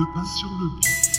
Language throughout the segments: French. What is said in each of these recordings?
de pain sur le beat.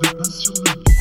De beat.